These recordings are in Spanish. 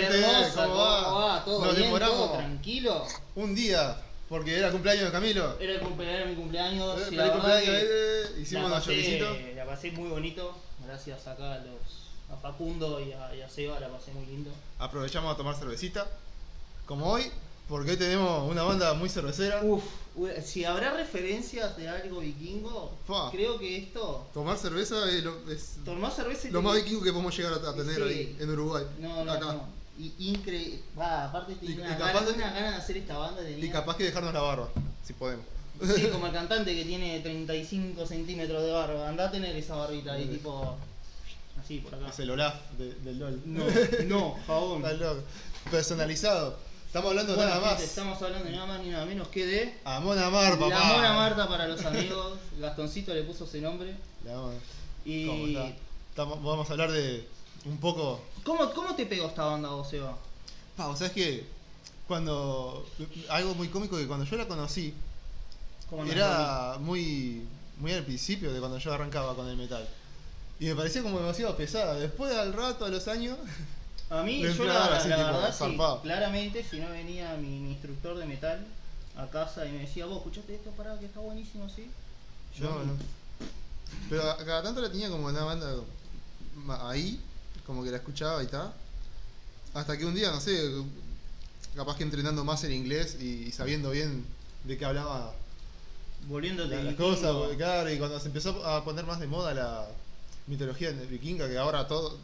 gente? ¿Cómo va? ¿Todo Nos bien? demoramos ¿Todo tranquilo? un día, porque era cumpleaños de Camilo. Era el cumpleaños, era mi cumpleaños. Eh, y feliz la verdad cumpleaños, que eh, hicimos la pasé, la pasé muy bonito. Gracias acá a, los, a Facundo y a, y a Seba, la pasé muy lindo. Aprovechamos a tomar cervecita, como hoy, porque hoy tenemos una banda muy cervecera. Uf, si habrá referencias de algo vikingo, creo que esto. Tomar cerveza es lo, es Tomar cerveza y lo más vikingo que podemos llegar a a tener Sí. ahí en Uruguay. No, no, acá. no. Y, increíble. Va, aparte tenía y una, capaz gana, de- una gana de hacer esta banda. Tenía. Y capaz que dejarnos la barba, si podemos. Sí, como el cantante que tiene 35 centímetros de barba. Anda a tener esa barbita ahí, tipo. Así, por acá. Es el Olaf de- del LOL. No, no, jabón. Está loco. Personalizado. Estamos hablando Bueno, nada gente, más. estamos hablando nada más ni nada menos que de. A Mona Mar, papá. La Mona Marta para los amigos. Gastoncito le puso ese nombre. La Mona. Y. ¿Cómo está? Estamos- vamos a hablar de un poco. ¿Cómo, ¿Cómo te pegó esta banda vos, Seba? Pa, ¿sabes qué? Cuando. Algo muy cómico que cuando yo la conocí, ¿Cómo andás, era muy. Muy al principio de cuando yo arrancaba con el metal. Y me parecía como demasiado pesada. Después, al rato, a los años. A mí, yo la, empleaba la así, tipo, verdad, sí, claramente, si no venía mi, mi instructor de metal a casa y me decía, vos, escuchaste esto, pará, que está buenísimo, así. Yo No, no. Pero cada tanto la tenía como una banda ahí, como que la escuchaba y tal. Hasta que un día, no sé, capaz que entrenando más en inglés y, y sabiendo bien de qué hablaba la- las cosas, porque, claro, y cuando se empezó a poner más de moda la mitología vikinga, que ahora todo,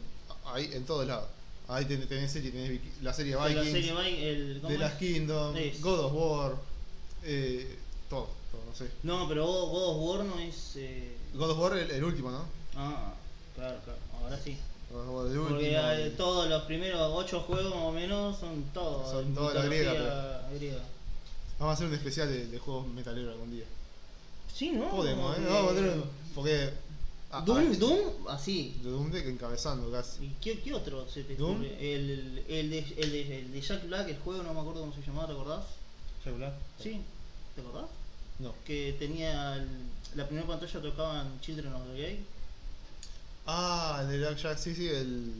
ahí en todos lados. Ahí tenés, tenés serie, tenés la serie la Vikings, serie Vi- el, ¿cómo de las Kingdom, Es. God of War, eh, todo, todo, no sé. No, pero God God of War no es. eh, God of War el, el último, ¿no? Ah, claro, claro, ahora sí. Porque último. todos los primeros ocho juegos más o menos son todos. Son toda la griega, griega. Vamos a hacer un especial de, de juegos metaleros algún día. Sí, ¿no? Podemos, ¿eh? Eh, Vamos a tener un- Porque. a- Doom, a- Doom, así. De Doom de encabezando casi. ¿Y qué, qué otro se te Doom. ocurre? El, el, de, el, de, el de Jack Black, el juego, no me acuerdo cómo se llamaba, ¿te acordás? Sí, ¿te acordás? No. Que tenía el- la primera pantalla tocaban Children of the Gay. Ah, el de Black Jack, sí, sí, el.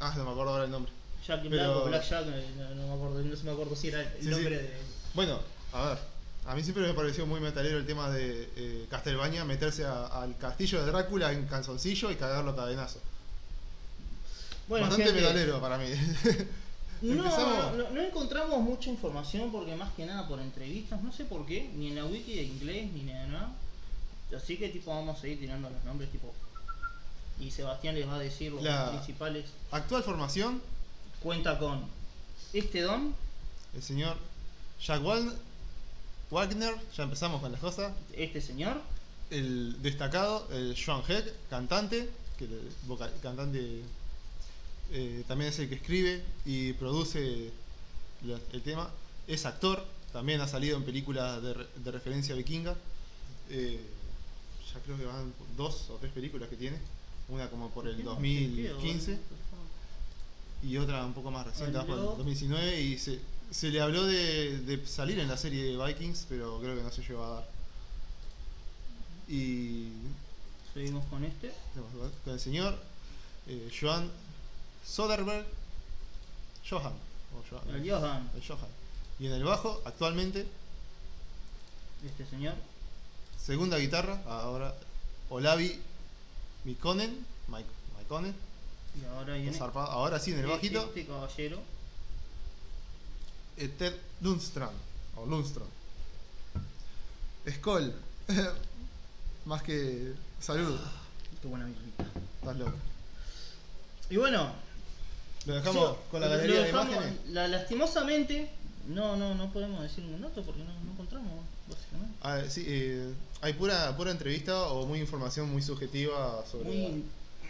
Ah, no me acuerdo ahora el nombre. Jack Black Pero- o Black Jack, no, no me acuerdo, no se me acuerdo si era el Sí, nombre de. Bueno, a ver. A mí siempre me pareció muy metalero el tema de eh, Castlevania meterse a- al castillo de Drácula en calzoncillo y cagarlo a cadenazo. Bueno, Bastante gente, metalero para mí. No, Empezamos- no, no encontramos mucha información porque más que nada por entrevistas, no sé por qué, ni en la wiki de inglés ni de nada. Así que tipo vamos a ir tirando los nombres tipo y Sebastián les va a decir los La- principales. Actual formación, Cuenta con este don, el señor Jack Wagner, ya empezamos con las cosas. este señor, el destacado, el Joan Heck, cantante, que vocal- cantante eh, también es el que escribe y produce la- el tema, es actor, también ha salido en películas de, de referencia vikinga, eh, ya creo que van dos o tres películas que tiene, una como por el 2015 y otra un poco más reciente, más por el Habló- 2019 y se, se le habló de, de salir en la serie Vikings, pero creo que no se llegó a dar. Y Seguimos con este. con el señor eh, Johan, o Johan, El Johan, el Johan. Y en el bajo, actualmente, este señor. segunda guitarra, ahora Olavi Mikonen, Mike, Mikonen, Y ahora viene ahora sí en el este- bajito, este caballero. Ted Lundström, o Lundström. Skoll, más que salud, Qué buena birrita. estás loco. Y bueno, Lo dejamos con la galería de imágenes. la- lastimosamente, no, no, no podemos decir un dato porque no, no encontramos, básicamente. Ah, sí, eh, hay pura, pura entrevista o muy información muy subjetiva sobre. Muy-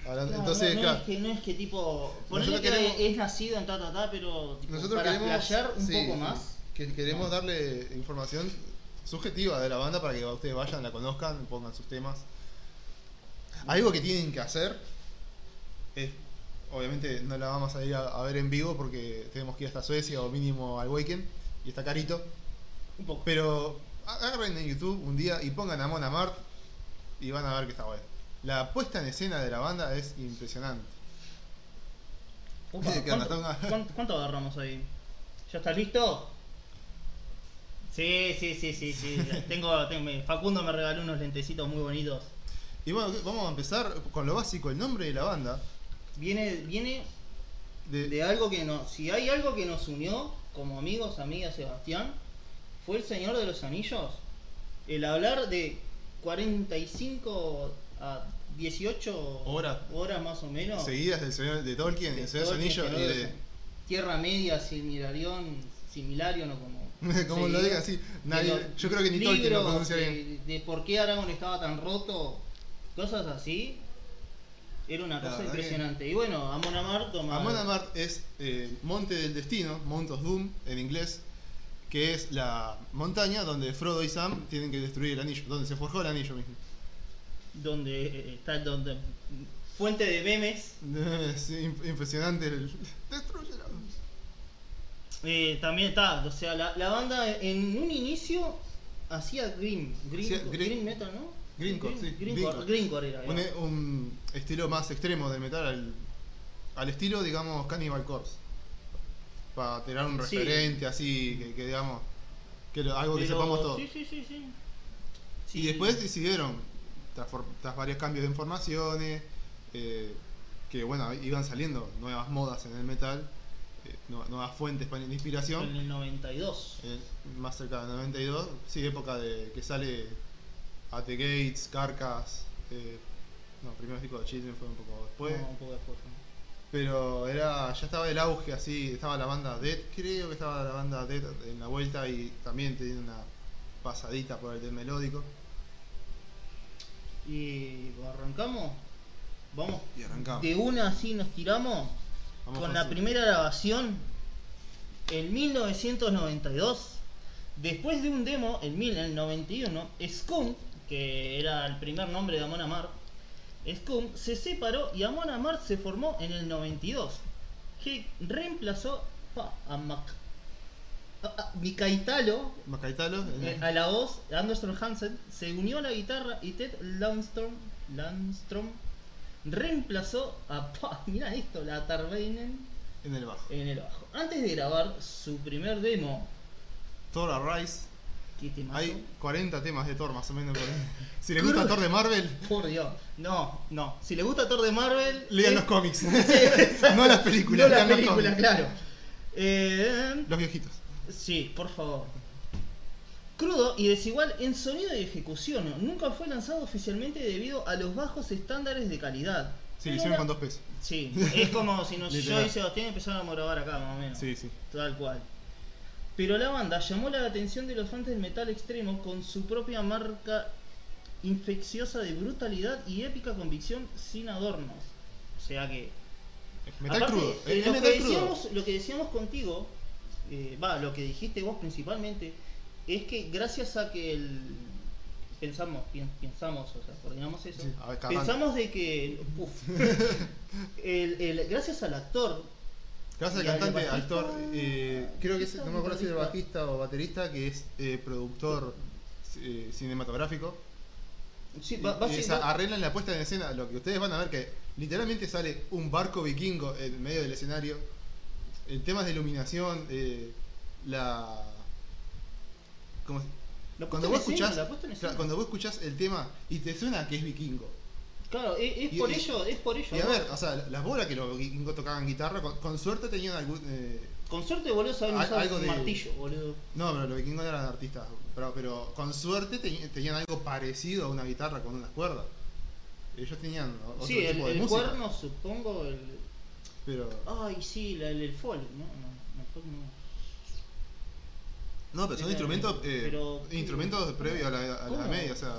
hablando- No, entonces, no, no claro, es que, no es que tipo. Nosotros que queremos- es nacido en ta ta ta, pero tipo, nosotros para queremos un sí, poco más. que queremos darle información subjetiva de la banda para que ustedes vayan, la conozcan, pongan sus temas. Algo que tienen que hacer es, obviamente no la vamos a ir a, a ver en vivo porque tenemos que ir hasta Suecia o mínimo al Waken y está carito. Un poco. Pero agarren en YouTube un día y pongan a Mona Mart y van a ver que está bueno. La puesta en escena de la banda es impresionante. ¿cuánto, agarramos ahí? ¿Ya estás listo? Sí, sí, sí, sí, sí. tengo, tengo- Facundo me regaló unos lentecitos muy bonitos. Y bueno, vamos a empezar con lo básico, el nombre de la banda. Viene, viene De, de algo que nos. Si hay algo que nos unió como amigos, amigas, Sebastián, fue el Señor de los Anillos. El hablar de 45 a 18 Horas. horas más o menos. Seguidas del señor de Tolkien, de el Señor de los Tolkien, Anillos de los- Tierra Media, Similarión, Similarion o como. Como lo diga. así. Nadie, yo creo que ni Tolkien lo pronuncia de, bien. de por qué Aragorn estaba tan roto, cosas así. Era una cosa que- impresionante. Y bueno, Amon Amarth toma. Amon Amarth es eh, Monte del Destino, Mount of Doom en inglés, que es la montaña donde Frodo y Sam tienen que destruir el anillo, donde se forjó el anillo mismo. donde eh, está donde fuente de memes Es im- impresionante el. Eh, también está o sea la, la banda en un inicio hacía green green, Hacía green- green metal no Greencore, sí, green, greencore. greencore era Un, un estilo más extremo del metal al, al estilo, digamos, Cannibal Corpse. Para tener un Sí. referente así, que, que digamos, que lo- algo que sepamos todos. sí sí sí sí Y Sí. después decidieron, tras, tras varios cambios de informaciones, eh, que bueno, iban saliendo nuevas modas en el metal, eh, nu- nuevas fuentes para- de inspiración. en el 92 eh, más cerca del 92, sí, época de que sale At the Gates, Carcass, eh, no, primero disco de Children fue un poco después, No, un poco después ¿no? Pero era ya estaba el auge así, estaba la banda Dead, creo que estaba la banda Dead en la vuelta y también tenía una pasadita por el del melódico. y arrancamos vamos Y arrancamos. de una así nos tiramos Vamos con la primera grabación en 1992. Después de un demo en 1991, Skunk, que era el primer nombre de Amon Amarth, Skunk se separó y Amon Amarth se formó en el 92, que reemplazó a Mac, Mikaitalo el- eh, a la voz, Anderson Hansen se unió a la guitarra y Ted Landstrom, Landstrom reemplazó a, mira esto, la en el bajo. en el bajo. Antes de grabar su primer demo, Thor Arise, ¿qué temazo? hay 40 temas de Thor más o menos. por ahí. Si le gusta Thor de Marvel, Por Dios, no, no. Si le gusta Thor de Marvel, lean eh, los cómics. sí, no las películas, No las los películas, cómics. claro. Eh, Los viejitos. Sí, por favor. Crudo y desigual en sonido y ejecución. Nunca fue lanzado oficialmente debido a los bajos estándares de calidad. Sí, Pero hicieron con dos pesos. Sí, es como si nos, yo y Sebastián empezáramos a grabar acá, más o menos. Sí, sí. Tal cual. Pero la banda llamó la atención de los fans del metal extremo con su propia marca infecciosa de brutalidad y épica convicción sin adornos. O sea que Metal Aparte, crudo. eh, lo, que metal crudo. decíamos, lo que decíamos contigo, eh, va, lo que dijiste vos principalmente, es que gracias a que el, pensamos, pensamos, o sea, coordinamos eso, Sí, ver, pensamos de que, uf, el, el- gracias al actor, Al cantante, actor, eh, creo que es, no me acuerdo si es bajista o baterista, que es eh, productor eh, cinematográfico. sí, Y- va- va- arreglan la puesta en escena, lo que ustedes van a ver que literalmente sale un barco vikingo en medio del escenario. El tema de iluminación, la... ¿cómo se- la Cuando vos, en escuchás, en escena. cuando vos escuchás el tema y te suena que es vikingo. Claro, es, es y- por y- ello, es por ello. Y a ¿no? ver, o sea, las bolas que los vikingos tocaban guitarra, con, con suerte tenían algún... eh, Con suerte boludo saben usar algo un de- martillo, boludo. No, pero los vikingos eran artistas. Pero, pero con suerte tenían algo parecido a una guitarra con unas cuerdas. Ellos tenían otro Sí, el, tipo de el música. cuerno supongo el, Pero. Ay, sí, la, el, el folk, ¿no? No, no, el no. No, pero son instrumentos. eh, pero- instrumentos previos a la, a la Media, o sea.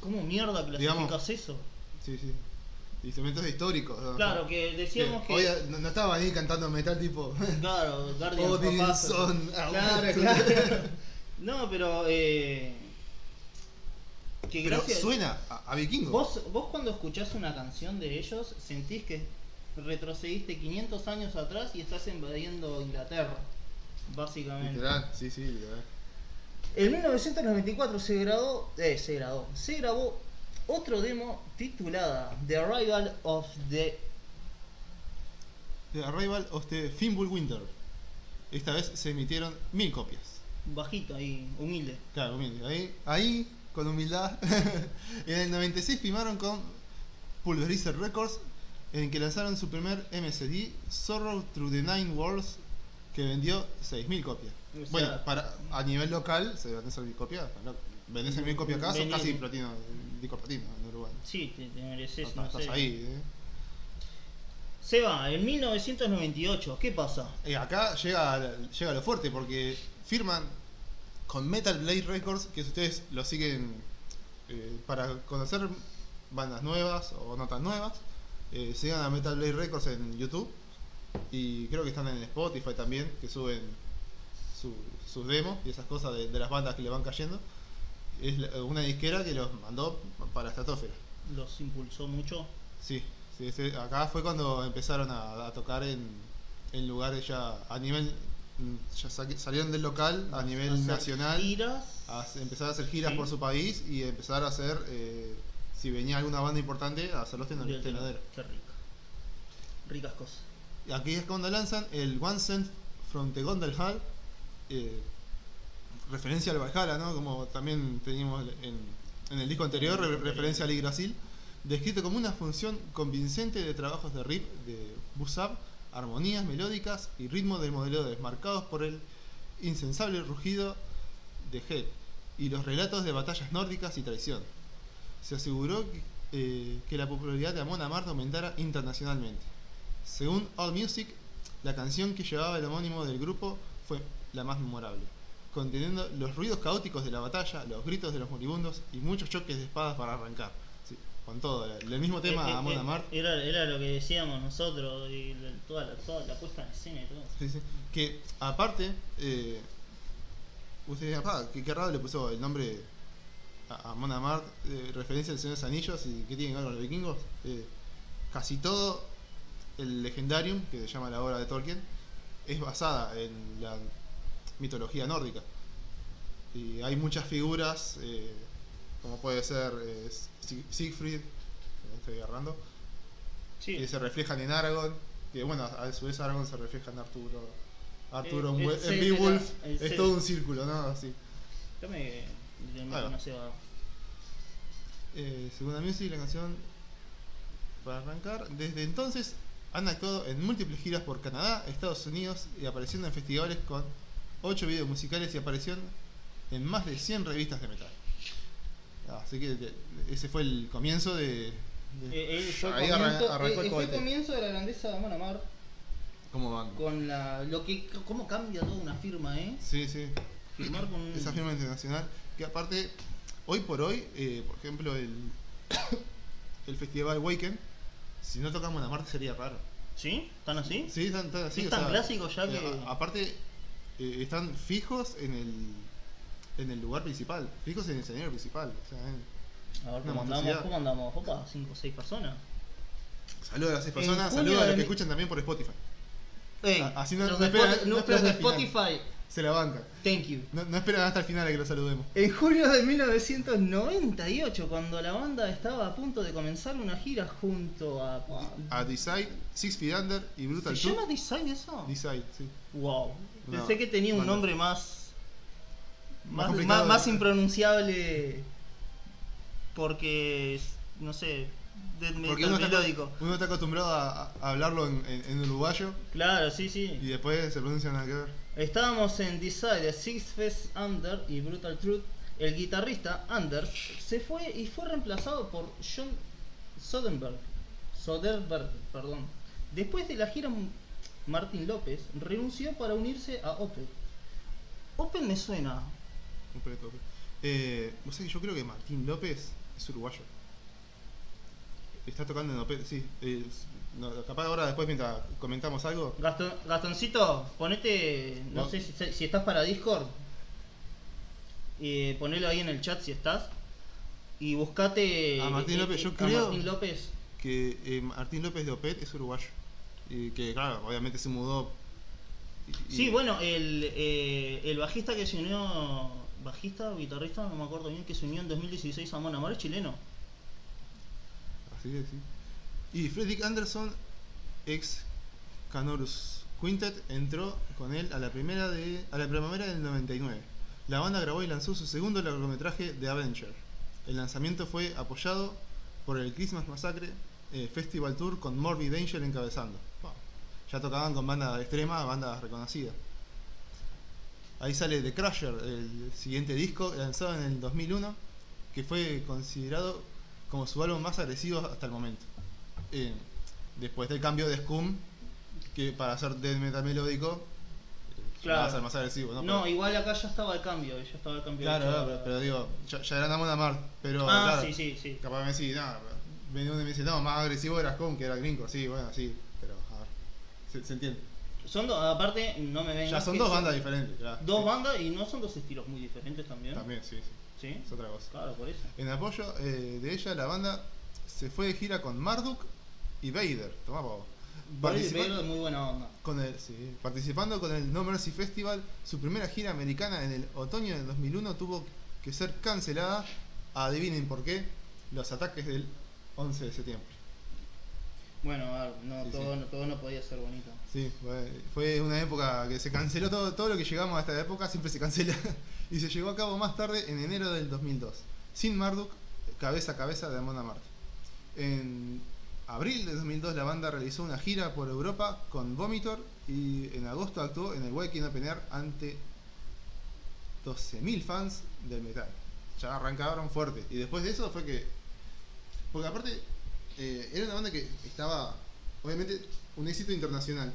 ¿Cómo mierda clasificas Digamos- eso? Sí, sí. Instrumentos históricos. ¿no? Claro, que decíamos que. Oye, no, no estaban ahí cantando metal tipo. Claro, Guardian Odinson. Claro, claro. No, pero. Eh, que Pero gracias. suena a, a vikingo. Vos, vos cuando escuchás una canción de ellos sentís que retrocediste 500 años atrás y estás invadiendo Inglaterra, básicamente. Literal, sí, sí, literal. En 1994 se grabó, eh, se grabó, se grabó otro demo titulada The Arrival of the The Arrival of the Fimbul Winter. Esta vez se emitieron mil copias. Bajito ahí, humilde. Claro, humilde. Ahí, ahí con humildad. en el 96 firmaron con Pulverizer Records, en que lanzaron su primer MSD, Sorrow Through the Nine Worlds, que vendió 6.000 copias. O sea, bueno, para, a nivel local se venden 6.000 copias. ¿No? Vendés 6.000 copias acá, son Vendí- casi platino, disco platino en Uruguay. Sí, te, te mereces, Estás, no estás sé. ahí, ¿eh? Seba, en 1998, ¿qué pasa? Y acá llega, llega lo fuerte porque firman con Metal Blade Records, que si ustedes lo siguen eh, para conocer bandas nuevas o no tan nuevas, eh, sigan a Metal Blade Records en YouTube y creo que están en Spotify también, que suben su- sus demos y esas cosas de, de las bandas que le van cayendo. Es la- una disquera que los mandó para Estratosfera. Los impulsó mucho. Sí, sí, sí, acá fue cuando empezaron a, a tocar en, en lugares ya a nivel. mm, Ya sa- salieron del local a nivel hacer nacional, Giras. a hacer- empezar a hacer giras Sí. por su país y empezar a hacer, eh, si venía alguna banda importante, a hacerlos en del el tenedero. Qué rica. Ricas cosas. Y aquí es cuando lanzan el One Cent from the Gondel Hall, eh, referencia al Valhalla, ¿no? Como también teníamos en, el disco anterior, re- referencia al Yggdrasil, descrito como una función convincente de trabajos de riff, de buzz-up, armonías melódicas y ritmo del modelo desmarcados por el insensable rugido de Hel y los relatos de batallas nórdicas y traición. Se aseguró que, eh, la popularidad de Amon Amarth aumentara internacionalmente. Según AllMusic, la canción que llevaba el homónimo del grupo fue la más memorable, conteniendo los ruidos caóticos de la batalla, los gritos de los moribundos y muchos choques de espadas para arrancar. Sí, con todo, el mismo tema Eh, eh, Amon eh, Amarth. Era, era lo que decíamos nosotros, y toda, la, toda la puesta en escena y todo. Sí, sí. Que aparte, eh, ustedes "Pa, qué, qué raro le puso el nombre a, a Mon Amarth, eh, referencia al Señor de los Anillos y qué tiene que ver con los vikingos. Eh, casi todo el Legendarium, que se llama la obra de Tolkien, es basada en la mitología nórdica. Y hay muchas figuras, eh, como puede ser eh, Siegfried, que me estoy agarrando, Sí. que se reflejan en Aragorn, que bueno, a su vez Aragorn se refleja en Arturo. Arturo Eh, el en Beowulf es todo un círculo, ¿no? Así. Ahí va. una cebada. Eh, según la music, la canción para arrancar, desde entonces han actuado en múltiples giras por Canadá, Estados Unidos y apareciendo en festivales con 8 videos musicales y aparición en más de 100 revistas de metal. Así que ese fue el comienzo de. de- Eh, eh, fue, ahí comienzo, arran- arrancó eh, el fue cohete. comienzo de la grandeza de Amarth ¿Cómo van? con la lo que cómo cambia toda una firma, ¿eh? Sí, sí. Firmar con esa firma internacional que aparte hoy por hoy eh, por ejemplo el el festival Waken si no tocamos la Marte sería raro ¿Sí? ¿Están así? sí están, están así Es o tan sea, clásico ya eh, que- a- aparte eh, están fijos en el en el lugar principal fijos en el escenario principal o sea, eh. A ver cómo andamos, cómo andamos, opa, 5 o 6 personas. saludos a las seis En personas junio saludos a los que escuchan también por Spotify Ey, Ah, así no- los no esperan- no esperan de hasta el final. Spotify, se la banca thank you. no, no esperan hasta el final a que lo saludemos En junio de 1998, cuando la banda estaba a punto de comenzar una gira junto a. a Decide Six Feet Under y Brutal ¿Se llama Design eso? Decide sí Wow. Pensé que tenía un nombre más. Más Más, impronunciable. Porque. No sé. Porque uno está, melódico. uno está acostumbrado a, a hablarlo en, en- en uruguayo Claro, sí, sí. y después se pronuncia nada que ver. Estábamos en Decide, Six Fest Under y Brutal Truth. El guitarrista Anders se fue y fue reemplazado por John Soderbergh. Soderbergh, perdón. Después de la gira, Martín López renunció para unirse a Opeth. Opeth me suena. Eh, vos sabés que yo creo que Martín López es uruguayo. Está tocando en Opet, sí. eh, no, capaz ahora después mientras comentamos algo. Gaston, Gastoncito, ponete. No, No. sé si, si estás para Discord. Eh, ponelo ahí en el chat si estás. Y buscate. A Martín eh, López, eh, yo creo- Martín López. Que eh, Martín López de Opet es uruguayo. Y que claro, obviamente se mudó. y- y- Sí, bueno, el, eh, el bajista que se unió, bajista o guitarrista, no me acuerdo bien, que se unió en 2016 a Mon Amar es chileno. Así es, sí. Y Fredrik Anderson, ex Canorus Quintet entró con él a la primera de a la primavera del 99. La banda grabó y lanzó su segundo largometraje The Avenger. El lanzamiento fue apoyado por el Christmas Massacre eh, Festival Tour con Morbid Angel encabezando. Ya tocaban con banda extrema, bandas reconocidas. Ahí sale The Crusher, el siguiente disco lanzado en el 2001, que fue considerado como su álbum más agresivo hasta el momento. Eh, después del cambio de Scum, que para hacer death metal melódico Claro. va a ser más agresivo, ¿no? No, Pero- igual acá ya estaba el cambio, ya estaba el cambio. claro, pero, pero digo, ya, ya era Namon Amar, pero ah, claro, sí, sí, sí. capaz me decís, nada, venía uno y me dice, no, más agresivo era Scum que era gringo, sí, bueno, sí, se, se entiende. Son dos, aparte, no me vengas. Ya son que dos bandas diferentes. Dos Sí. bandas y no son dos estilos muy diferentes también. También, sí, sí, Sí, es otra cosa. claro, por eso. En apoyo eh, de ella, la banda se fue de gira con Marduk y Vader. Tomá, pavo. Participa- Pero es muy buena onda. con el, sí, participando con el No Mercy Festival, su primera gira americana en el otoño del 2001 tuvo que ser cancelada. Adivinen por qué. Los ataques del 11 de septiembre. Bueno, no, Sí, todo, sí. No, todo no podía ser bonito. Sí, fue, fue una época que se canceló todo, todo lo que llegamos a esta época, siempre se cancela. y se llevó a cabo más tarde, en enero del 2002. Sin Marduk, cabeza a cabeza de Amon Amarth. En abril de 2002 la banda realizó una gira por Europa con Vomitor y en agosto actuó en el Waking Open Air ante 12.000 fans del metal. Ya arrancaron fuerte. Y después de eso fue que... Porque aparte eh, era una banda que estaba, obviamente, un éxito internacional.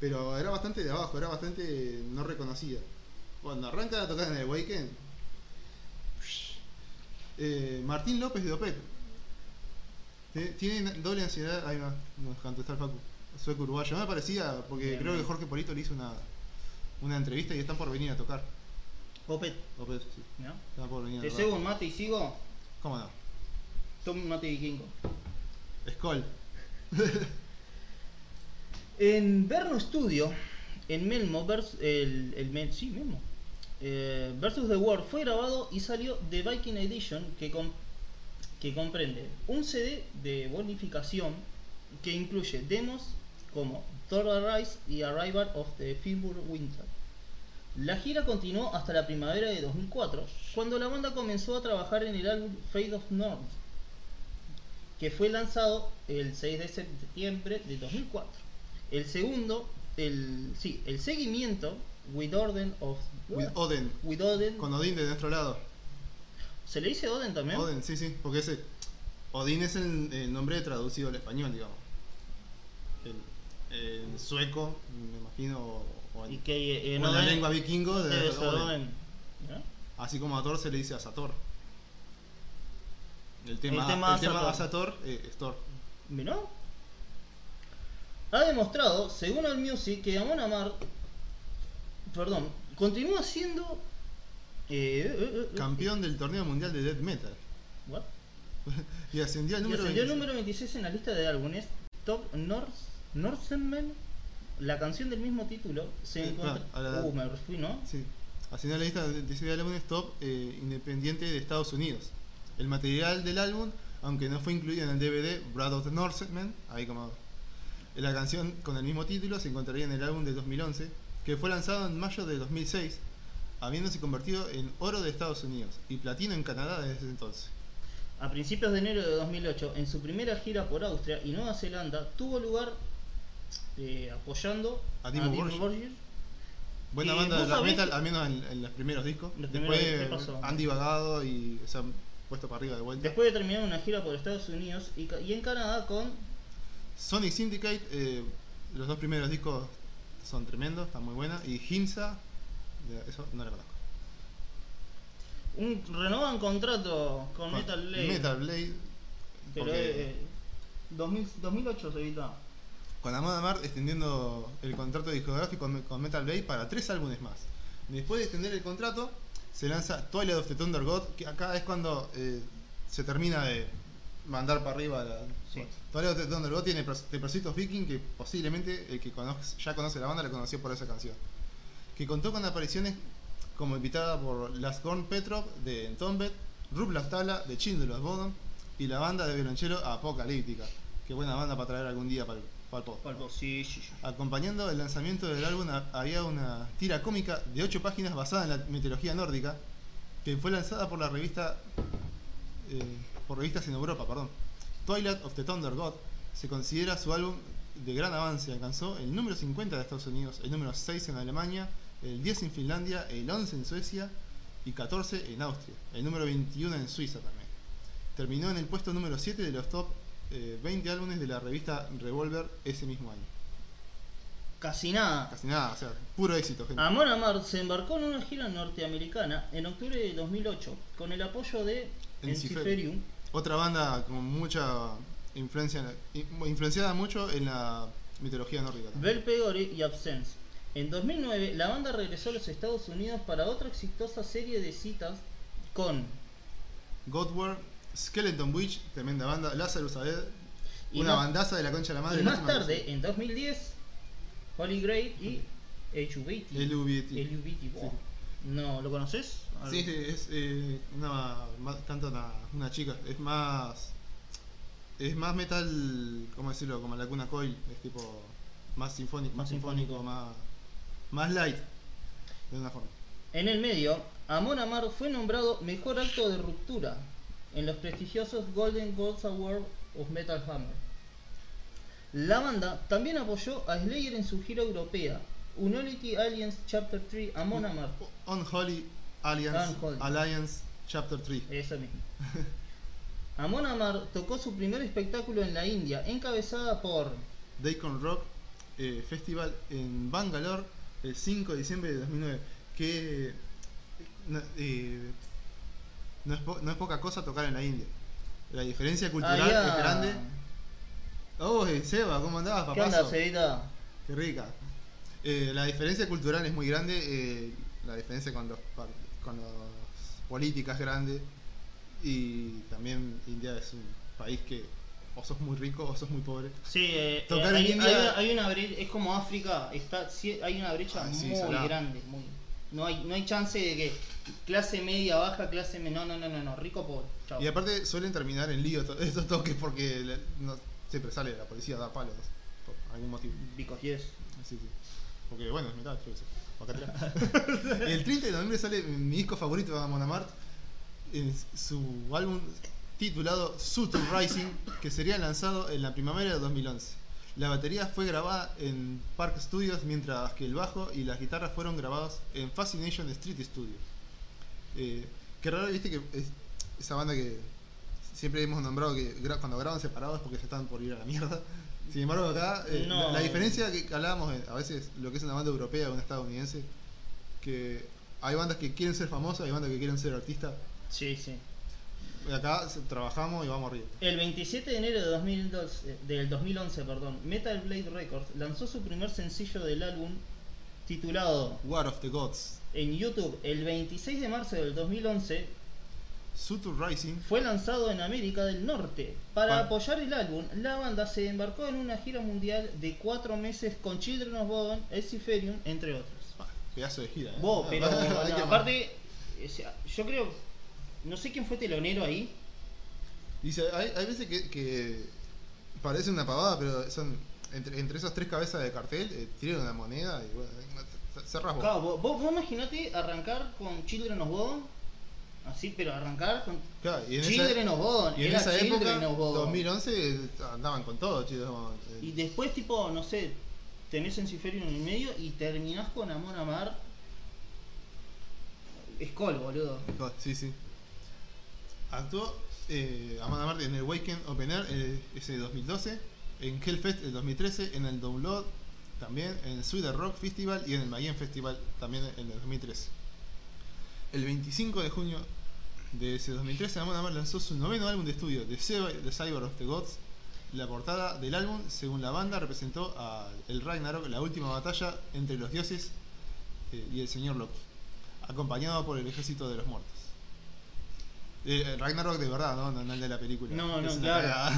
Pero era bastante de abajo, era bastante no reconocida. Cuando arranca a tocar en el Waken, eh, Martín López de Opet. Tiene doble ansiedad. Ahí va, nos contestó el Facu. Sueco uruguayo. No me parecía, porque Bien, creo bien. que Jorge Polito le hizo una, una entrevista y están por venir a tocar. Opet, Opet, sí. ¿no? Están por venir a Te tocar. un mate y sigo. ¿Cómo no? Tomo un mate vikingo. Skoll. En Verno Studio, en Melmo, vers- el, el Mel- sí, eh, Versus the World fue grabado y salió The Viking Edition que, que comprende un CD de bonificación que incluye demos como Thor Arise y Arrival of the Filbur Winter. La gira continuó hasta la primavera de 2004, cuando la banda comenzó a trabajar en el álbum Fade of North, que fue lanzado el 6 de septiembre de 2004. El segundo, el, sí, el seguimiento, With Odin of... With Oden. With Odin- Con Odín de nuestro lado. ¿Se le dice Odin también? Odin, sí, sí. Porque ese. Odín es el, el nombre traducido al español, digamos. El, en sueco, me imagino. O, o en, Y que eh, o en la Odin lengua vikingo de Odin. Odin, ¿no? Así como a Thor se le dice a Sator. El tema, El tema el tema Asator. Eh. ¿Miró? Ha demostrado, según AllMusic, que Amon Amarth, perdón, continúa siendo eh, eh, eh, Campeón del torneo mundial de Death Metal. what? y ascendió al Y número ascendió el 26. número 26 en la lista de álbumes Top North Norseman. La canción del mismo título se encuentra. claro, a la- Uh, me fui, ¿no? Sí. Ascendió a la lista de 16 álbumes top independiente de Estados Unidos. El material del álbum, aunque no fue incluido en el DVD Brad of the Norseman, ahí como la canción con el mismo título se encontraría en el álbum de 2011, que fue lanzado en mayo de 2006, habiéndose convertido en oro de Estados Unidos y platino en Canadá desde ese entonces. A principios de enero de 2008, en su primera gira por Austria y Nueva Zelanda, tuvo lugar eh, apoyando A Dimmu Borgir. Borgir. Buena Y banda de metal, al menos en, en los primeros discos. Los Después han divagado y puesto para arriba de vuelta. Después de terminar una gira por Estados Unidos y, y en Canadá con Sonic Syndicate, eh, los dos primeros discos son tremendos, están muy buenos. Y Himsa, de- eso no lo conozco. un renovan contrato con, Con Metal Blade. Metal Blade. Pero porque eh, 2000 2008 se editó. con Amon Amarth extendiendo el contrato discográfico con, con Metal Blade para tres álbumes más. Después de extender el contrato, se lanza Twilight of the Thunder God, que acá es cuando eh, se termina de mandar para arriba la. Sí. Twilight of the Thunder God tiene of Viking, que posiblemente el que conoce- ya conoce la banda la conoció por esa canción. Que contó con apariciones como invitada por Lasgorn Petrov de Entombed, Rub Laftala de Children of Bodom y la banda de violonchelo Apocalíptica. Qué buena banda para traer algún día para el, palpó. Sí, sí, sí. Acompañando el lanzamiento del álbum ha- había una tira cómica de 8 páginas basada en la mitología nórdica que fue lanzada por la revista eh, por revistas en Europa, perdón. Twilight of the Thunder God se considera su álbum de gran avance, alcanzó el número 50 de Estados Unidos, el número 6 en Alemania, el 10 en Finlandia, el 11 en Suecia y 14 en Austria, el número 21 en Suiza también. Terminó en el puesto número 7 de los top eh, 20 álbumes de la revista Revolver ese mismo año. Casi nada. Casi nada, o sea, puro éxito, gente. Amon Amarth se embarcó en una gira norteamericana en octubre de 2008 con el apoyo de Enciferium. Otra banda con mucha influencia, influenciada mucho en la mitología nórdica. también. Belpegore y Absence. En 2009, la banda regresó a los Estados Unidos para otra exitosa serie de citas con Godward, Skeleton Witch, tremenda banda, Lazarus Abed, una más- bandaza de la concha de la madre. y más tarde, en 2010, Holy Grail y HUBT. LUBT. LUBT, wow. No, ¿lo conoces? Sí, sí, es eh, una, canta una, una chica, es más es más metal, ¿cómo decirlo? Como la Cuna Coil, es tipo más sinfónico, Más sinfónico. más más light de una forma. En el medio, Amon Amarth fue nombrado Mejor Acto de Ruptura en los prestigiosos Golden Gods Award of Metal Hammer. La banda también apoyó a Slayer en su gira europea, Unity Alliance Chapter 3 Amon Amarth. Unholy Alliance, Unholy. Alliance Chapter 3. Eso mismo. Amon Amarth tocó su primer espectáculo en la India, encabezada por Daikon Rock eh, Festival en Bangalore el 5 de diciembre de 2009. Que eh, no, es, po- no es poca cosa tocar en la India. La diferencia cultural es grande. Oh, Seba, ¿cómo andabas, ¿Qué onda? Cevita? Qué rica. Eh, la diferencia cultural es muy grande. eh, la diferencia con los, con los políticas es grande. Y también India es un país que o sos muy rico o sos muy pobre. Sí, eh, Tocar eh, en hay, India- hay- hay una brecha, es como África, está, sí, hay una brecha Ah, sí, muy grande, muy, no hay, no hay chance de que clase media baja, clase menor, no, no, no, no, rico pobre, chao. Y aparte suelen terminar en lío to- estos toques porque le- no- siempre sale la policía a dar palos por algún motivo. Because yes. Así que, porque bueno, es metal, yo qué sé. o acá atrás. el 30 de noviembre sale mi disco favorito de Amon Amarth, en su álbum titulado Suture Rising, que sería lanzado en la primavera de 2011. La batería fue grabada en Park Studios, mientras que el bajo y las guitarras fueron grabados en Fascination Street Studios. Eh, qué raro, viste que es- esa banda que siempre hemos nombrado que gra- cuando graban separados es porque se están por ir a la mierda. Sin embargo, acá eh, No. la, la diferencia que hablábamos eh, a veces lo que es una banda europea o una estadounidense, que hay bandas que quieren ser famosas, hay bandas que quieren ser artistas. Sí, sí. Acá trabajamos y vamos arriba. El 27 de enero de 2012, del 2011, perdón, Metal Blade Records lanzó su primer sencillo del álbum titulado War of the Gods. en YouTube el 26 de marzo del 2011 Suture Rising. fue lanzado en América del Norte. Para Pa- apoyar el álbum, la banda se embarcó en una gira mundial de cuatro meses con Children of Bodom, Enciferium, entre otros. Ah, pedazo de gira. ¿eh? Vos, pero Hay no, que- aparte, o sea, yo creo, no sé quién fue telonero ahí. Dice, hay, hay veces que, que parece una pavada, pero son entre, entre esas tres cabezas de cartel, eh, tiran una moneda y bueno, cerras vos. Claro, vos, imaginate arrancar con Children of Bodom, así, pero arrancar con Claro, y en Children esa, of Bodom, y en esa Children época, of Bodom. 2011, eh, andaban con todo, chicos. eh, Y después, tipo, no sé, tenés Enciferium en el medio y terminás con Amon Amar. Skull, boludo. Sí, sí. Actuó eh, Amanda Martin en el Weekend Open Air eh, ese 2012, en Hellfest el 2013, en el Download también, en el Sweden Rock Festival y en el Mayhem Festival también en el 2013. El 25 de junio de ese 2013, Amanda Martin lanzó su noveno álbum de estudio, The Cyber of the Gods. La portada del álbum, según la banda, representó a el Ragnarok, la última batalla entre los dioses eh, y el señor Loki, acompañado por el ejército de los muertos. Eh, Ragnarok de verdad, ¿no? No, no el de la película. No, no, Es claro.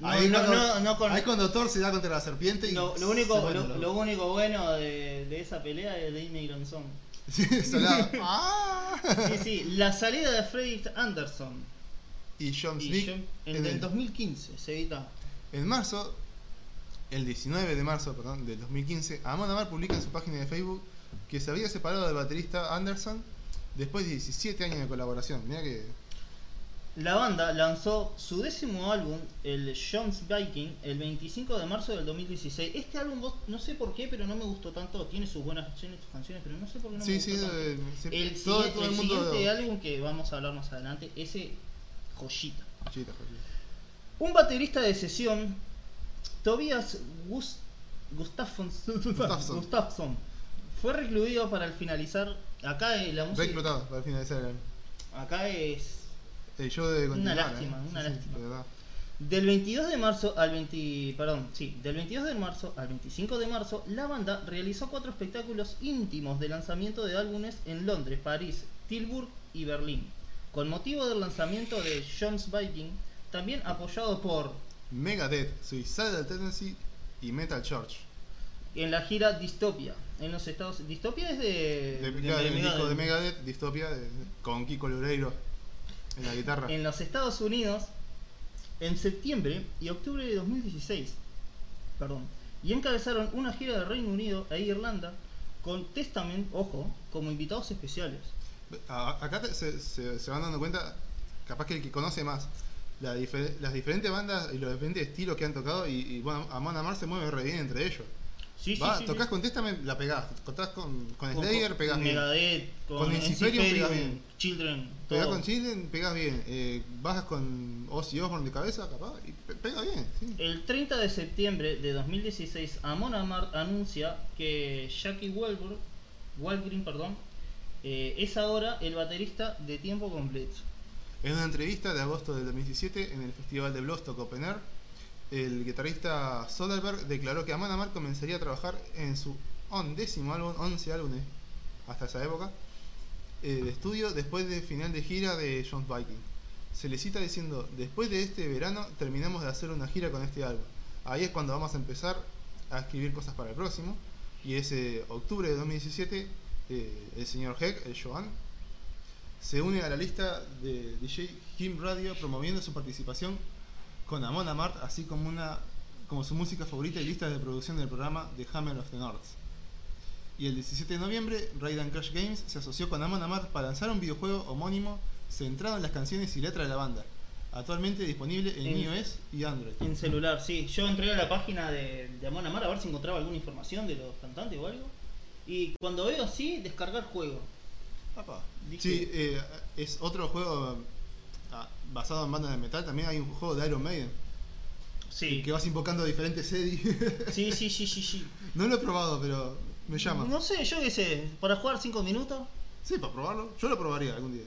No, ahí, no, cuando, con- ahí cuando Thor se da contra la serpiente y Lo, único, lo, único bueno de, de esa pelea es de Immigrant Song. Sí. ¡Ah! Sí, sí, la salida de Freddy Anderson Y John Smith en en, el el- 2015 se edita. en marzo El 19 de marzo perdón, del 2015, Amon Amar publica en su página de Facebook que se había separado del baterista Anderson después de 17 años de colaboración. Mira que La banda lanzó su décimo álbum, el Jones Viking, el 25 de marzo del 2016. Este álbum, vos- no sé por qué, pero no me gustó tanto. Tiene sus buenas canciones, sus canciones, pero no sé por qué no sí, me sí, gustó tanto. eh, sí, El, todo, sigui- todo el el mundo siguiente álbum que vamos a hablar más adelante, ese joyita. Chita, joder. Un baterista de sesión, Tobias Gus- Gustafsson, Gustafsson. Gustafsson, fue recluido para el finalizar. Acá eh, la música. Reclutado para finalizar el año. Acá es De continuar, lástima, eh. una Sí, sí, lástima. de. Del 22 de marzo al 20, perdón, sí, del 22 de marzo al 25 de marzo, la banda realizó cuatro espectáculos íntimos de lanzamiento de álbumes en Londres, París, Tilburg y Berlín. Con motivo del lanzamiento de Jones Viking, también apoyado por Megadeth, Suicidal Tendency y Metal Church. en la gira Dystopia en los Estados Dystopia es de, De, de- de el disco de Megadeth, Dystopia, de- con Kiko Loureiro en la guitarra. en los Estados Unidos en septiembre y octubre de 2016. Perdón. Y encabezaron una gira de Reino Unido e Irlanda con Testament, ojo, como invitados especiales. A- Acá te- se, se- se van dando cuenta, capaz que el que conoce más, la difer- las diferentes bandas y los diferentes estilos que han tocado. Y, y bueno, Amon Amar se mueve re bien entre ellos. Sí, sí, Va, sí, tocás sí. con Testament, la pegás. Tocás con, con Con- Slayer, con pegás bien. Megadeth, con, Con Inciferium, pegás bien. Children, Pegás todo. con Chile, pegás bien. Eh, bajas con Ozzy Osbourne de cabeza, capaz, y pe- pega bien. Sí. El 30 de septiembre de 2016, Amon Amarth anuncia que Jackie Walgreen, Walgreen perdón, eh, es ahora el baterista de tiempo completo. En una entrevista de agosto del 2017 en el Festival de Blostock Open Air, el guitarrista Soderbergh declaró que Amon Amar comenzaría a trabajar en su undécimo álbum, 11 álbumes hasta esa época, eh, de estudio después del final de gira de Jones Viking. Se le cita diciendo, después de este verano terminamos de hacer una gira con este álbum. Ahí es cuando vamos a empezar a escribir cosas para el próximo. Y ese octubre de 2017, eh, el señor Heck, el Joan, se une a la lista de DJ Him Radio promoviendo su participación con Amon Amart, así como una como su música favorita y lista de producción del programa The Hammer of the North. Y el 17 de noviembre, Raiden Crash Games se asoció con Amon Amart para lanzar un videojuego homónimo centrado en las canciones y letras de la banda, actualmente disponible en En- iOS y Android. En celular, sí. Yo entré a la página de, de Amon Amarth a ver si encontraba alguna información de los cantantes o algo. Y cuando veo así, descargar juego. Papá. Sí, eh, es otro juego basado en bandas de metal. También hay un juego de Iron Maiden Sí. que vas invocando diferentes series. Sí, sí, sí, sí, sí. no lo he probado, pero me llama. No sé, yo qué sé, para jugar 5 minutos. Sí, para probarlo. Yo lo probaría algún día.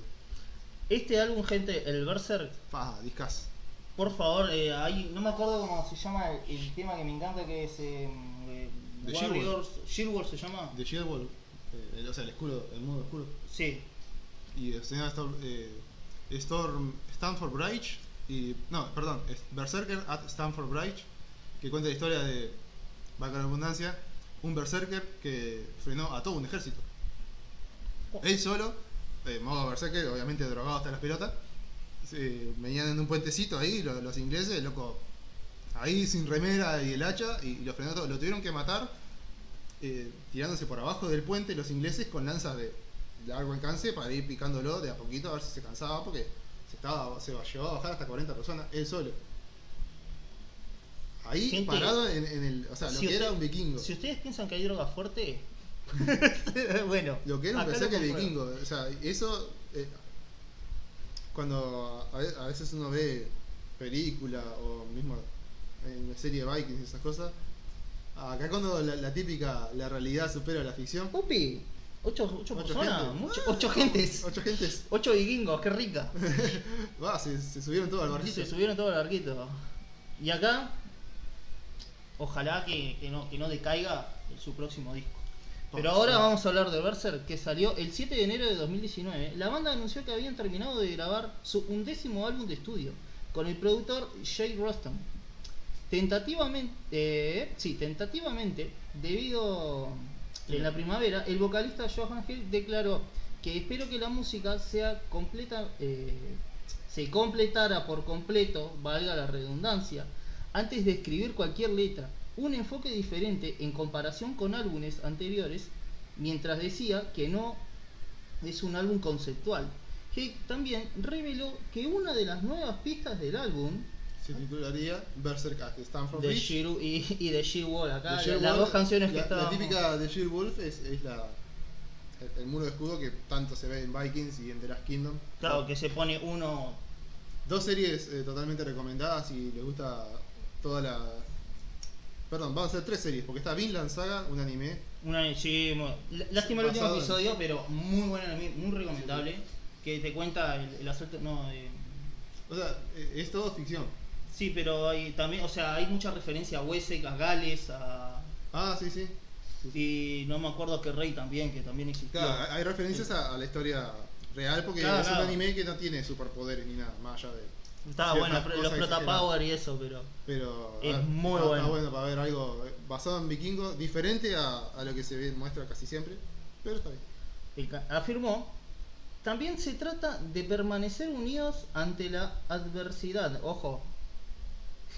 Este álbum, gente, el Berserk, Pa, discas. por favor, eh, hay, no me acuerdo cómo se llama el, el tema que me encanta, que es eh, eh, The Warriors, Shield Wars se llama. De Shield Wall, eh, o sea, el escudo, el modo oscuro. Sí, Y el señor Storm, eh, Storm Stanford Bridge. Y, no, perdón, Berserker at Stanford Bridge. Que cuenta la historia de, la abundancia, un Berserker que frenó a todo un ejército. Él solo, eh, modo Berserker, obviamente drogado hasta las pelotas. se- venían en un puentecito ahí, lo- los, ingleses, loco, ahí sin remera y el hacha, y, y lo frenó todo. Lo tuvieron que matar eh, tirándose por abajo del puente los ingleses con lanzas de largo alcance para ir picándolo de a poquito a ver si se cansaba, porque se, estaba, se llevaba a bajar hasta 40 personas, él solo. Ahí Gente, parado en, en el. O sea, lo si que era un vikingo. Si ustedes piensan que hay droga fuerte, bueno, Lo que era un compruebo. vikingo. O sea, eso. eh, cuando a, a veces uno ve película o mismo en la serie Vikings y esas cosas. Acá cuando la, la típica, la realidad supera la ficción. Upi, ocho, ocho, Ocho personas, gente. ocho gentes, Ocho gentes. ocho vikingos, qué rica. Va, se, se subieron todos al barquito. Se subieron todos al arquito. Y acá, ojalá que, que no, que no decaiga su próximo disco. Pero Vamos ahora a vamos a hablar de Berserk, que salió el 7 de enero de 2019. La banda anunció que habían terminado de grabar su undécimo álbum de estudio con el productor Jay Rostam. Tentativamente, eh, sí, tentativamente, debido en la primavera, el vocalista Johan Hill declaró que espero que la música sea completa, eh, se completara por completo, valga la redundancia, antes de escribir cualquier letra. un enfoque diferente en comparación con álbumes anteriores, mientras decía que no es un álbum conceptual. Heck también reveló que una de las nuevas pistas del álbum Se titularía Berserk Stanford de. Sheer y, y de acá, Sheer las Wolf, dos canciones que la, estaban. La típica de Sheer Wolf es, es la, el, el muro de escudo que tanto se ve en Vikings y en The Last Kingdom. Claro, que se pone uno. Dos series eh, totalmente recomendadas si les gusta toda la. Perdón, vamos a hacer tres series, porque está Vinland Saga, un anime. Una, sí, mu- l- lástima el último en- episodio, pero muy bueno, anime, muy recomendable. Que te cuenta el, el asalto. No, eh, O sea, eh, es todo ficción. Sí, pero hay también, o sea, hay mucha referencia a Wessex, a Gales, a. Ah, sí, sí. Y no me acuerdo a qué rey también, que también existió. Claro, hay- referencias a, a la historia real porque Claro, es claro. un anime que no tiene superpoderes ni nada, más allá de. Estaba bueno, los cosas Prota exageradas. Power y eso, pero. Pero Es ah, muy está, bueno. está bueno para ver algo eh, basado en vikingos, diferente a, a lo que se muestra casi siempre, pero está bien. Afirmó, también se trata de permanecer unidos ante la adversidad. Ojo.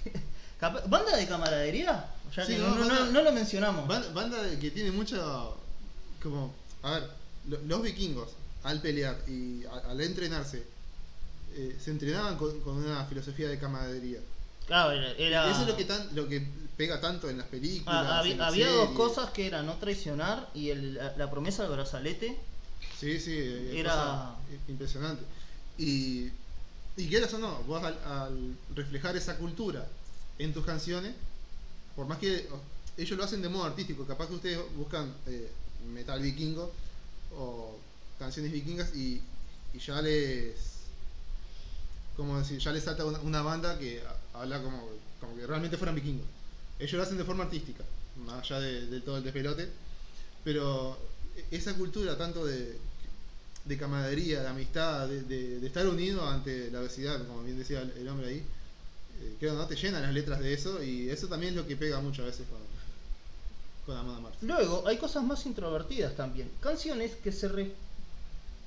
¿Banda de camaradería? Ya Sí, que no, no, no- banda- no- no lo mencionamos. Ban- Banda que tiene mucho. Como. A ver, lo- los vikingos, al pelear y al entrenarse, eh, se entrenaban con, con una filosofía de camaradería. Claro, era. Eso es lo que, tan, lo que pega tanto en las películas. Ah, había en las había dos cosas que era no traicionar y el- la, la promesa del brazalete. Sí, sí, eh, Era- cosa impresionante. Y, y quieras o no, vos al, reflejar esa cultura en tus canciones, por más que ellos lo hacen de modo artístico, capaz que ustedes buscan eh, metal vikingo o canciones vikingas y, ya les. Como decir, ya les salta una, banda que ha- habla como, como que realmente fueran vikingos. Ellos lo hacen de forma artística, más allá de, de todo el despelote. Pero esa cultura tanto de, de camaradería, de amistad, de, de- de estar unido ante la obesidad, como bien decía el, el hombre ahí, eh, creo no te llenan las letras de eso y eso también es lo que pega muchas veces con, con Amon Amarth. Luego hay cosas más introvertidas también. Canciones que se, re-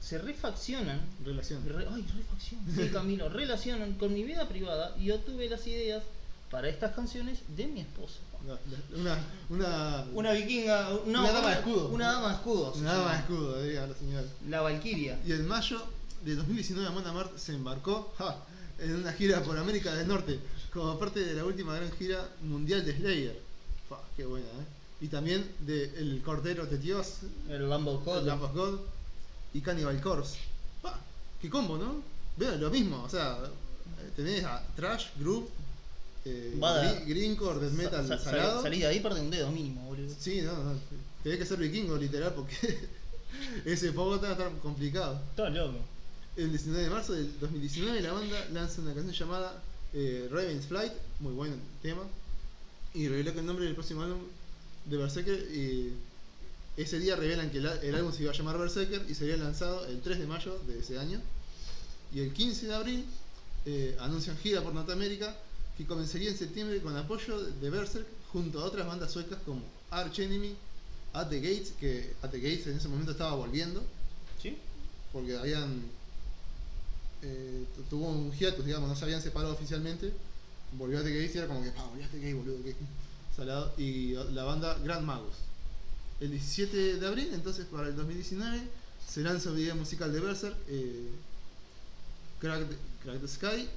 se refaccionan Relación. Re- ay, refacción. Sí, Camilo, relacionan con mi vida privada y obtuve las ideas para estas canciones de mi esposa. Una, una, Una vikinga, no, Una dama de escudo. Una dama de escudo. una dama de escudo, diga la señora. La Valquiria. Y en mayo de 2019 Amon Amarth se embarcó ja, en una gira por América del Norte como parte de la última gran gira mundial de Slayer. Fa, qué buena, ¿eh? Y también de El Cordero de Dios, El. Lamb of God y Cannibal Corpse. Pa, qué combo, ¿no? Vean, lo mismo, o sea, tenés a Trash, Group, eh, Va a- Gri- Greencore, Death Metal Sa- sa- salado. salí de ahí perdí un dedo mínimo, boludo. Sí, no, no, tenés que ser vikingo literal porque ese poco estar complicado. Todo loco. El 19 de marzo del 2019 la banda lanza una canción llamada eh, Raven's Flight, muy buen tema, y reveló que el nombre del próximo álbum de Berserker, y ese día revelan que el, el álbum se iba a llamar Berserker y sería lanzado el 3 de mayo de ese año, y el 15 de abril eh, anuncian gira por Norteamérica que comenzaría en septiembre con apoyo de Berserk junto a otras bandas suecas como Arch Enemy, At the Gates, que At the Gates en ese momento estaba volviendo, ¿Sí? porque habían eh, tu- tuvo un hiatus, digamos, no se habían separado oficialmente. Volvió a The Gates y era como que, pa, volvió a The Gates, boludo, que salado. Y la banda Grand Magus. El 17 de abril, entonces para el 2019, se lanza el video musical de Berserk, eh, Crack, the, Crack the Sky.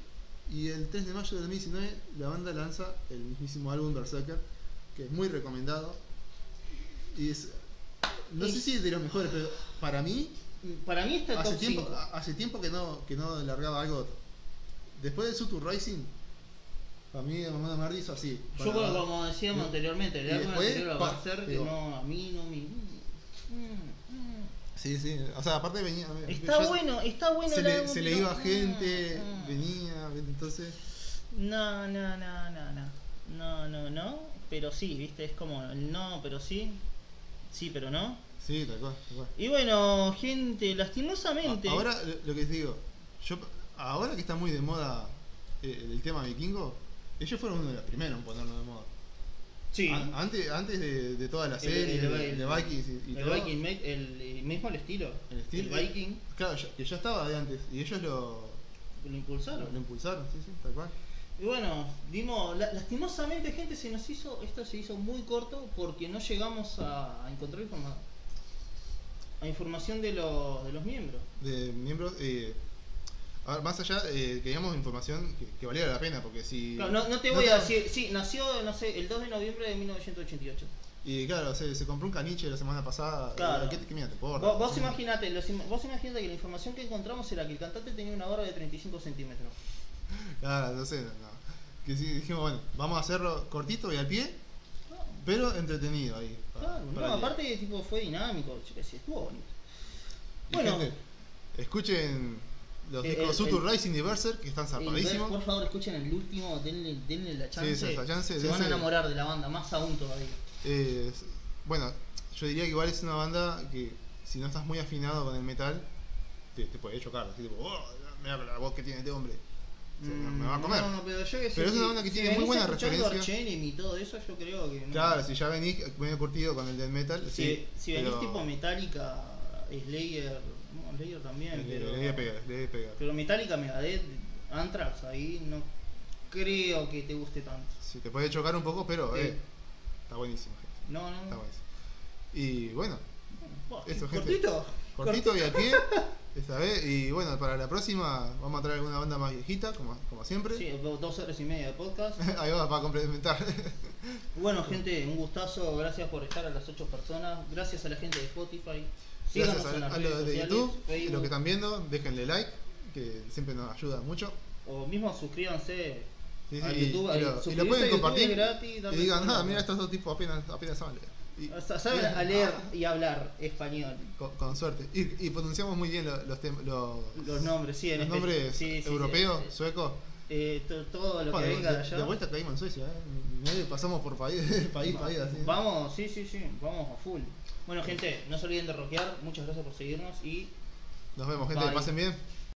Y el 3 de mayo de 2019, la banda lanza el mismísimo álbum Berserker, que es muy recomendado. Y es, no sé si es de los mejores, pero para mí Para mí está hace top tiempo, 5. a- hace tiempo que no, que no largaba algo. Después de Sutur Rising, para mí Mamá Mardi hizo así. Yo para- como decíamos anteriormente, el álbum anterior a pa, Berserk, que pegó. no, a mí no me... mm. Sí, sí. O sea, aparte venía. Está bueno, está bueno Se le, se le iba gente, mm, mm. venía, entonces. No, no, no, no, no. No, no, no. Pero sí, viste, es como el no, pero sí. Sí, pero no. Sí, tal cual, tal cual. Y bueno, gente, lastimosamente. Ahora lo, que te digo, yo ahora que está muy de moda eh, el tema vikingo, ellos fueron uno de los primeros en ponerlo de moda. Sí. An- antes, antes de, de toda la serie, el- el- de Vikings y, y el todo. Viking, el, mismo el estilo. El estilo. El Viking Claro, ya- que ya estaba de antes y ellos lo, lo impulsaron. lo, lo impulsaron, sí, sí, tal cual. Y bueno, dimos, la- lastimosamente gente se nos hizo, esto se hizo muy corto porque no llegamos a, a encontrar informa- a información de, los de los miembros. de miembros. eh, a ver, más allá, eh, queríamos información que, que valiera la pena, porque si. Claro, no, no te no voy a decir, sí, nació, no sé, el 2 de noviembre de 1988. Y claro, se, se compró un caniche la semana pasada. Claro. ¿Qué, qué mira, te importa? Vos, vos imaginate, los vos imaginate que la información que encontramos era que el cantante tenía una barba de 35 centímetros. Claro, no sé, no. Que sí, dijimos, bueno, vamos a hacerlo cortito y al pie, No, pero entretenido ahí. para- claro, no, para aparte tipo fue dinámico, yo qué sé, estuvo bonito. Y, bueno. gente, escuchen los Eh, discos el- Sutur el- Rising y Berserk, que están zarpadísimos. por favor, escuchen el último, denle, denle la chance. Sí, esa chance, Se van a enamorar de la banda, más aún todavía. Eh, bueno, yo diría que igual es una banda que si no estás muy afinado con el metal, te, te puede chocar. Así tipo, oh, mira la voz que tiene este hombre. Me va a comer. Mm, No, pero yo que Pero es una banda que si tiene muy buena referencia. Y todo eso, yo creo que. no. Claro, si ya venís medio curtido con el death metal, Si, sí. si venís pero tipo Metallica, Slayer, no, Slayer también, le, pero. le voy a pegar, le voy a pegar. Pero Metallica, Megadeth, Anthrax, ahí no creo que te guste tanto. Sí, te puede chocar un poco, pero Sí. eh, está buenísimo, gente. No, no, Está buenísimo. Y bueno, Buah, Eso, gente. ¿Cortito? cortito y a pie, esta vez. Y bueno, para la próxima vamos a traer alguna banda más viejita, como, como siempre. Sí, do- dos horas y media de podcast. Ahí va, para complementar. Bueno, gente, un gustazo. Gracias por estar a las ocho personas. Gracias a la gente de Spotify. Síganos Gracias a, a los de YouTube, Facebook, los que están viendo, déjenle like, que siempre nos ayuda mucho. o mismo suscríbanse Sí, a sí, YouTube. y, lo, y lo pueden a compartir gratis, y digan, nada, mira estos dos tipos apenas, apenas saben leer. Y- O sea, Saben a leer y hablar español. con, con suerte. Y, y pronunciamos muy bien lo- los, tem- los, Los nombres, sí, en los nombres sí, europeos, suecos. Eh, to- todo lo Bueno, que de, venga de allá. de vuelta caímos en Suecia, ¿eh? Pasamos por país, país, país. Vamos, sí, sí, sí, vamos a full. Bueno, gente, no se olviden de rockear. Muchas gracias por seguirnos y Nos vemos, gente, Bye. pasen bien.